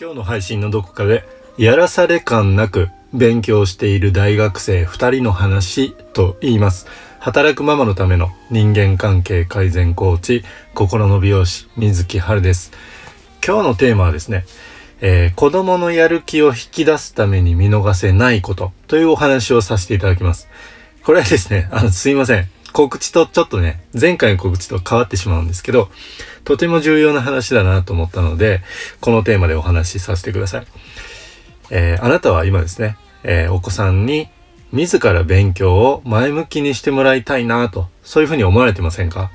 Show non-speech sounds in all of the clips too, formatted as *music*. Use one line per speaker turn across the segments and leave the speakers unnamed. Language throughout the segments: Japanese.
今日の配信のどこかでやらされ感なく勉強している大学生2人の話と言います。働くママのための人間関係改善コーチ心の美容師水木春です。今日のテーマはですね、えー、子供のやる気を引き出すために見逃せないことというお話をさせていただきます。これはですねあのすいません。告知とちょっとね、前回の告知と変わってしまうんですけど、とても重要な話だなと思ったので、このテーマでお話しさせてください。えー、あなたは今ですね、えー、お子さんに自ら勉強を前向きにしてもらいたいなと、そういうふうに思われてませんか？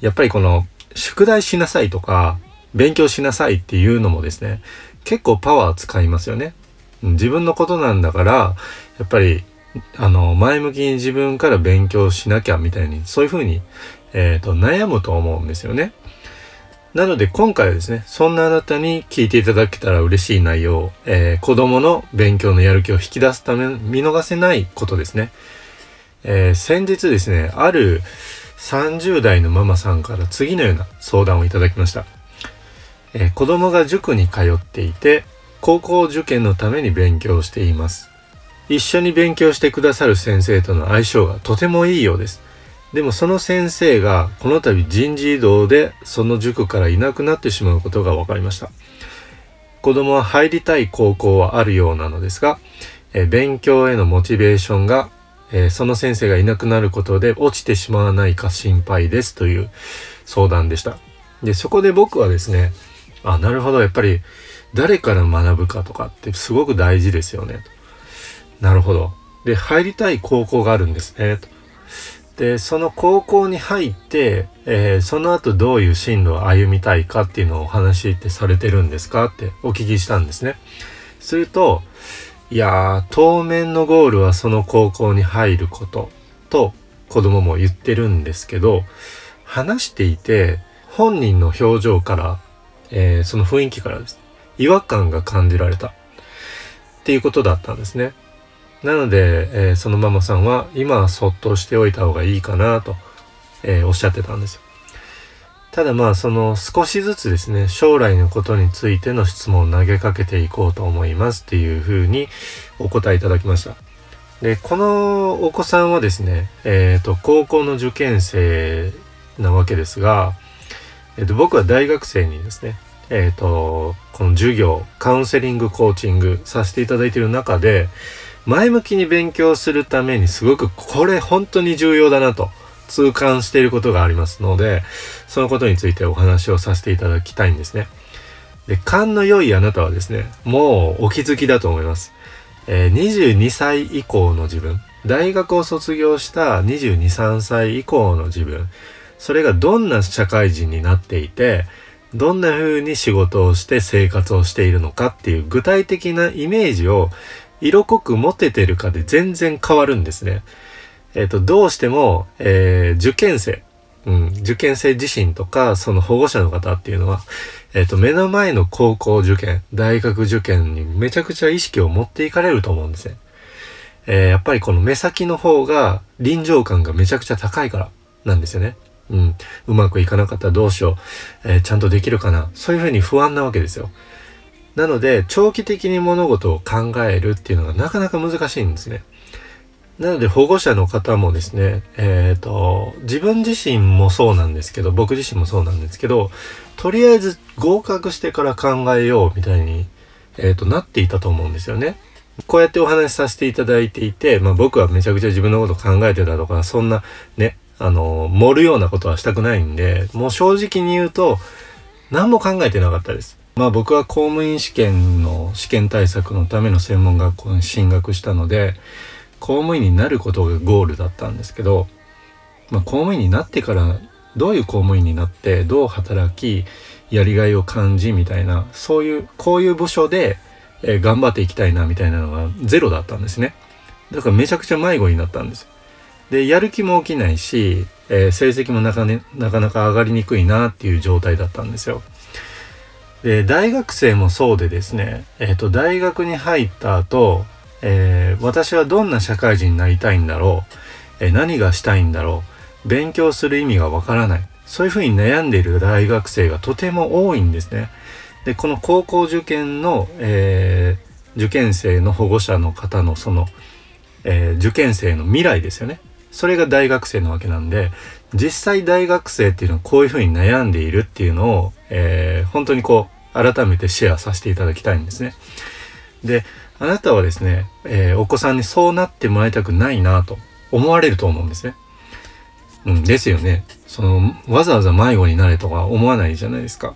やっぱりこの、宿題しなさいとか、勉強しなさいっていうのもですね、結構パワー使いますよね。自分のことなんだから、やっぱりあの、前向きに自分から勉強しなきゃみたいに、そういうふうに、えっ、ー、と、悩むと思うんですよね。なので今回はですね、そんなあなたに聞いていただけたら嬉しい内容、えー、子供の勉強のやる気を引き出すため、見逃せないことですね。えー、先日ですね、ある30代のママさんから次のような相談をいただきました。えー、子供が塾に通っていて、高校受験のために勉強しています。一緒に勉強してくださる先生との相性がとてもいいようです。でもその先生がこの度人事異動でその塾からいなくなってしまうことが分かりました。子供は入りたい高校はあるようなのですが、え勉強へのモチベーションが、えその先生がいなくなることで落ちてしまわないか心配ですという相談でした。で、そこで僕はですね、あ、なるほど、やっぱり誰から学ぶかとかってすごく大事ですよね。なるほど。で、入りたい高校があるんですね。で、その高校に入って、えー、その後どういう進路を歩みたいかっていうのをお話ってされてるんですか？ってお聞きしたんですね。すると、いや、当面のゴールはその高校に入ることと子供も言ってるんですけど、話していて本人の表情から、えー、その雰囲気からです、違和感が感じられたっていうことだったんですね。なので、えー、そのママさんは今はそっとしておいた方がいいかなと、えー、おっしゃってたんですよ。ただまあその少しずつですね、将来のことについての質問を投げかけていこうと思いますっていうふうにお答えいただきました。で、このお子さんはですね、えっ、ー、と、高校の受験生なわけですが、えっ、と、僕は大学生にですね、えっ、と、この授業、カウンセリング、コーチングさせていただいている中で、前向きに勉強するためにすごくこれ本当に重要だなと痛感していることがありますので、そのことについてお話をさせていただきたいんですね。で、勘の良いあなたはですね、もうお気づきだと思います。えー、22歳以降の自分、大学を卒業した22、3歳以降の自分、それがどんな社会人になっていて、どんな風に仕事をして生活をしているのかっていう具体的なイメージを色濃く持ててるかで全然変わるんですね。えっ、ー、と、どうしても、えー、受験生、うん、受験生自身とか、その保護者の方っていうのは、えっ、ー、と、目の前の高校受験、大学受験にめちゃくちゃ意識を持っていかれると思うんですね。えー、やっぱりこの目先の方が臨場感がめちゃくちゃ高いからなんですよね。うん。うまくいかなかったらどうしよう。えー、ちゃんとできるかな。そういうふうに不安なわけですよ。なので、長期的に物事を考えるっていうのがなかなか難しいんですね。なので、保護者の方もですね、えっ、ー、と、自分自身もそうなんですけど、僕自身もそうなんですけど、とりあえず合格してから考えようみたいに、えっ、ー、と、なっていたと思うんですよね。こうやってお話しさせていただいていて、まあ僕はめちゃくちゃ自分のこと考えてたとか、そんなね、あの、盛るようなことはしたくないんで、もう正直に言うと、何も考えてなかったです。まあ僕は公務員試験の試験対策のための専門学校に進学したので公務員になることがゴールだったんですけど、まあ、公務員になってからどういう公務員になってどう働きやりがいを感じみたいなそういうこういう部署で、えー、頑張っていきたいなみたいなのがゼロだったんですね。だからめちゃくちゃ迷子になったんです。でやる気も起きないし、えー、成績もなか,、ね、なかなか上がりにくいなっていう状態だったんですよ。で大学生もそうでですね、えっ、ー、と大学に入った後、えー、私はどんな社会人になりたいんだろう、えー、何がしたいんだろう勉強する意味がわからないそういうふうに悩んでいる大学生がとても多いんですね。でこの高校受験の、えー、受験生の保護者の方のその、えー、受験生の未来ですよね。それが大学生なわけなんで実際大学生っていうのはこういうふうに悩んでいるっていうのを、えー、本当にこう改めてシェアさせていただきたいんですね。であなたはですね、えー、お子さんにそうなってもらいたくないなと思われると思うんですね。うん、ですよね。その、わざわざ迷子になれとか思わないじゃないですか。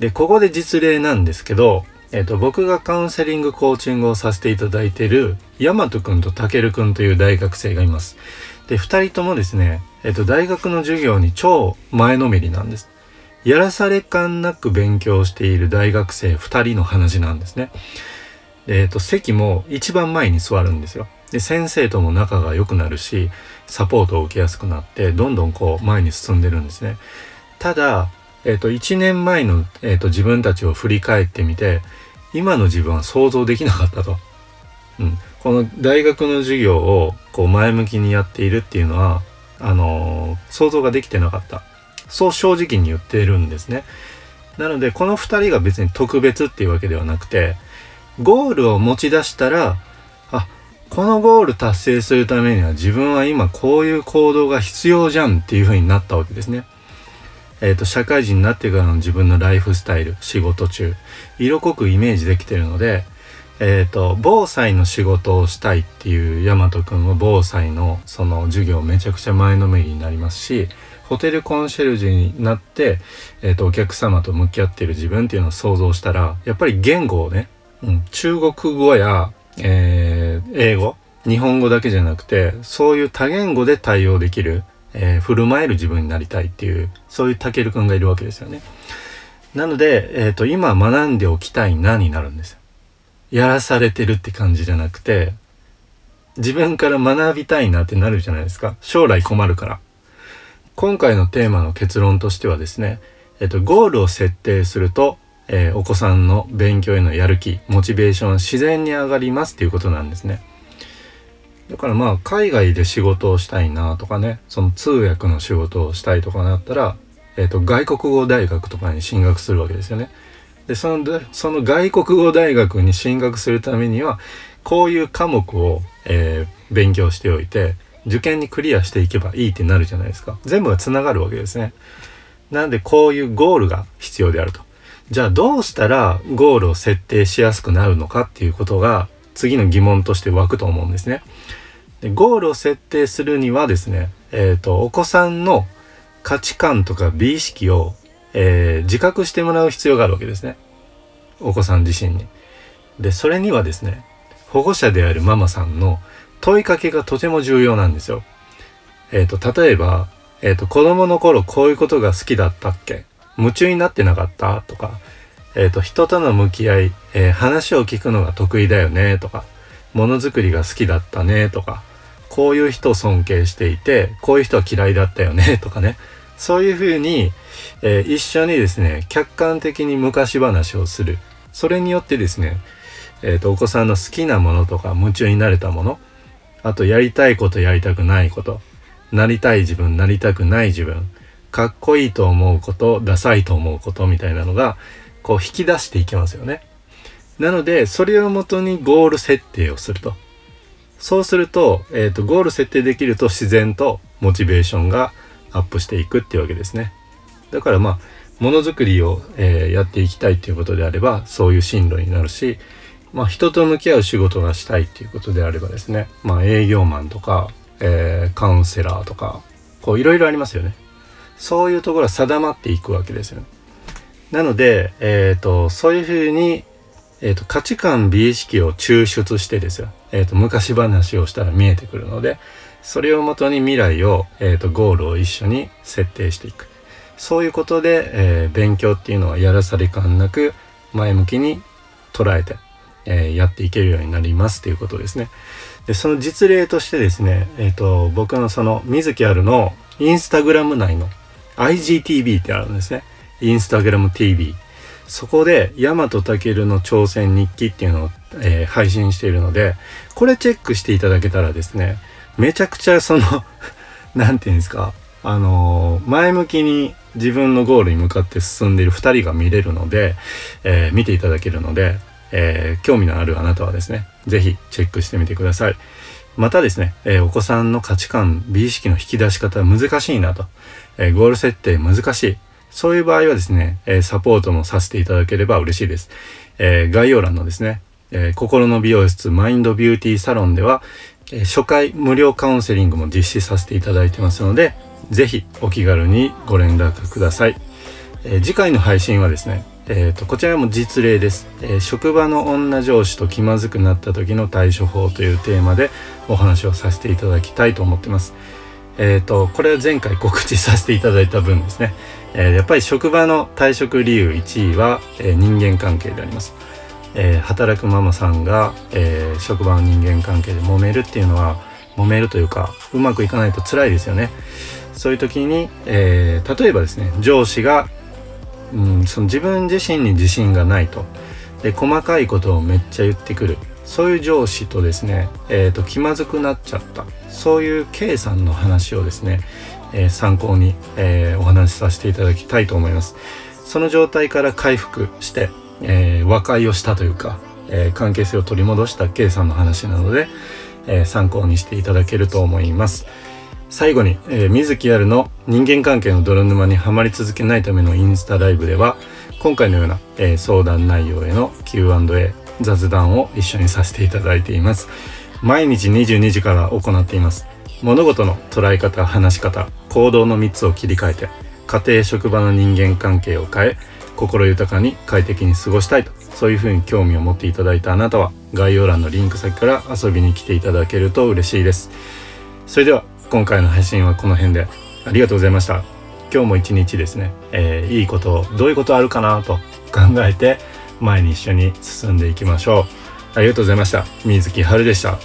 で、ここで実例なんですけど、えっ、ー、と、僕がカウンセリングコーチングをさせていただいている、ヤマトくんとタケルくんという大学生がいます。で、二人ともですね、えっ、ー、と、大学の授業に超前のめりなんです。やらされ感なく勉強している大学生二人の話なんですね。えっ、ー、と、席も一番前に座るんですよ。で、先生とも仲が良くなるし、サポートを受けやすくなって、どんどんこう前に進んでるんですね。ただ、えっ、ー、と、1年前の、えーと、自分たちを振り返ってみて、今の自分は想像できなかったと。うん。この大学の授業をこう前向きにやっているっていうのは、あのー、想像ができてなかった。そう正直に言っているんですね。なので、この2人が別に特別っていうわけではなくて、ゴールを持ち出したら、あ、このゴール達成するためには自分は今こういう行動が必要じゃんっていう風になったわけですね。えっ、ー、と、社会人になってからの自分のライフスタイル、仕事中、色濃くイメージできてるので、えっ、ー、と、防災の仕事をしたいっていう大和くんは防災のその授業めちゃくちゃ前のめりになりますし、ホテルコンシェルジュになって、えっ、ー、と、お客様と向き合ってる自分っていうのを想像したら、やっぱり言語をね、うん、中国語や、えー、英語、日本語だけじゃなくて、そういう多言語で対応できる、えー、振る舞える自分になりたいっていう、そういうたけるくんがいるわけですよね。なので、えっ、ー、と、今学んでおきたいなになるんですよ。やらされてるって感じじゃなくて、自分から学びたいなってなるじゃないですか。将来困るから。今回のテーマの結論としてはですね、えっ、と、ゴールを設定すると、えー、お子さんの勉強へのやる気モチベーション自然に上がりますっていうことなんですね。だからまあ海外で仕事をしたいなとかねその通訳の仕事をしたいとかなったら、えーと、外国語大学とかに進学するわけですよね。でそのその外国語大学に進学するためにはこういう科目を、えー、勉強しておいて受験にクリアしていけばいいってなるじゃないですか全部がつながるわけですねなんでこういうゴールが必要であるとじゃあどうしたらゴールを設定しやすくなるのかっていうことが次の疑問として湧くと思うんですね。でゴールを設定するにはですね、えっ、ー、と、お子さんの価値観とか美意識を、えー、自覚してもらう必要があるわけですね。お子さん自身に。で、それにはですね、保護者であるママさんの問いかけがとても重要なんですよ。えっ、ー、と、例えば、えっ、と、子供の頃こういうことが好きだったっけ？夢中になってなかった？とか、えっ、ー、と、人との向き合い、えー、話を聞くのが得意だよね？とか、ものづくりが好きだったね？とか、こういう人を尊敬していて、こういう人は嫌いだったよね？*laughs* とかね。そういうふうに、えー、一緒にですね、客観的に昔話をする。それによってですね、えっ、と、お子さんの好きなものとか夢中になれたもの、あとやりたいことやりたくないこと、なりたい自分、なりたくない自分、かっこいいと思うことダサいと思うことみたいなのがこう引き出していきますよね。なのでそれをもとにゴール設定をすると。そうすると,、えーと、ゴール設定できると自然とモチベーションがアップしていくっていうわけですね。だからまあものづくりを、えー、やっていきたいっていうことであればそういう進路になるし、まあ、人と向き合う仕事がしたいっていうことであればですね、まあ、営業マンとか、えー、カウンセラーとかこういろいろありますよね。そういうところは定まっていくわけですよね。なので、え、ー、と、そういうふうに、え、ー、と、価値観、美意識を抽出してですよ。え、ー、と、昔話をしたら見えてくるので、それをもとに未来を、えっ、と、ゴールを一緒に設定していく。そういうことで、え勉強っていうのはやらされ感なく、前向きに捉えて、えやっていけるようになりますということですね。で、その実例としてですね、えっ、と、僕のその、水木あるのインスタグラム内の IGTV ってあるんですね。インスタグラム TV。そこで、ヤマトタケルの挑戦日記っていうのを、えー、配信しているので、これチェックしていただけたらですね、めちゃくちゃその *laughs* なんていうんですか、あのー、前向きに自分のゴールに向かって進んでいる2人が見れるので、えー、見ていただけるので、えー、興味のあるあなたはですね、是非チェックしてみてください。またですね、えお子さんの価値観、美意識の引き出し方難しいなと、えゴール設定難しい。そういう場合はですね、えサポートもさせていただければ嬉しいです。え概要欄のですね、え心の美容室マインドビューティーサロンでは、え初回無料カウンセリングも実施させていただいてますので、ぜひお気軽にご連絡ください。え、次回の配信はですね、えーと、こちらも実例です、えー、職場の女上司と気まずくなった時の対処法というテーマでお話をさせていただきたいと思ってます。えっ、ー、と、これは前回告知させていただいた分ですね。えー、やっぱり職場の退職理由1位は、えー、人間関係であります。え働くママさんが、え職場の人間関係で揉めるっていうのは揉めるというかうまくいかないと辛いですよね。そういう時に、え、例えばですね上司が、うん、その自分自身に自信がないと。で細かいことをめっちゃ言ってくる。そういう上司とですね、えーと、気まずくなっちゃった。そういう K さんの話をですね、えー、参考に、えー、お話しさせていただきたいと思います。その状態から回復して、えー、和解をしたというか、え関係性を取り戻した K さんの話なので、え参考にしていただけると思います。最後に、えー、水木あるの人間関係の泥沼にはまり続けないためのインスタライブでは今回のような、えー、相談内容への Q&A 雑談を一緒にさせていただいています。毎日22時から行っています。物事の捉え方話し方行動の3つを切り替えて家庭職場の人間関係を変え心豊かに快適に過ごしたいとそういうふうに興味を持っていただいたあなたは概要欄のリンク先から遊びに来ていただけると嬉しいです。それでは今回の配信はこの辺で。ありがとうございました。今日も一日ですね、えー、いいことどういうことあるかなと考えて前に一緒に進んでいきましょう。ありがとうございました。水木春でした。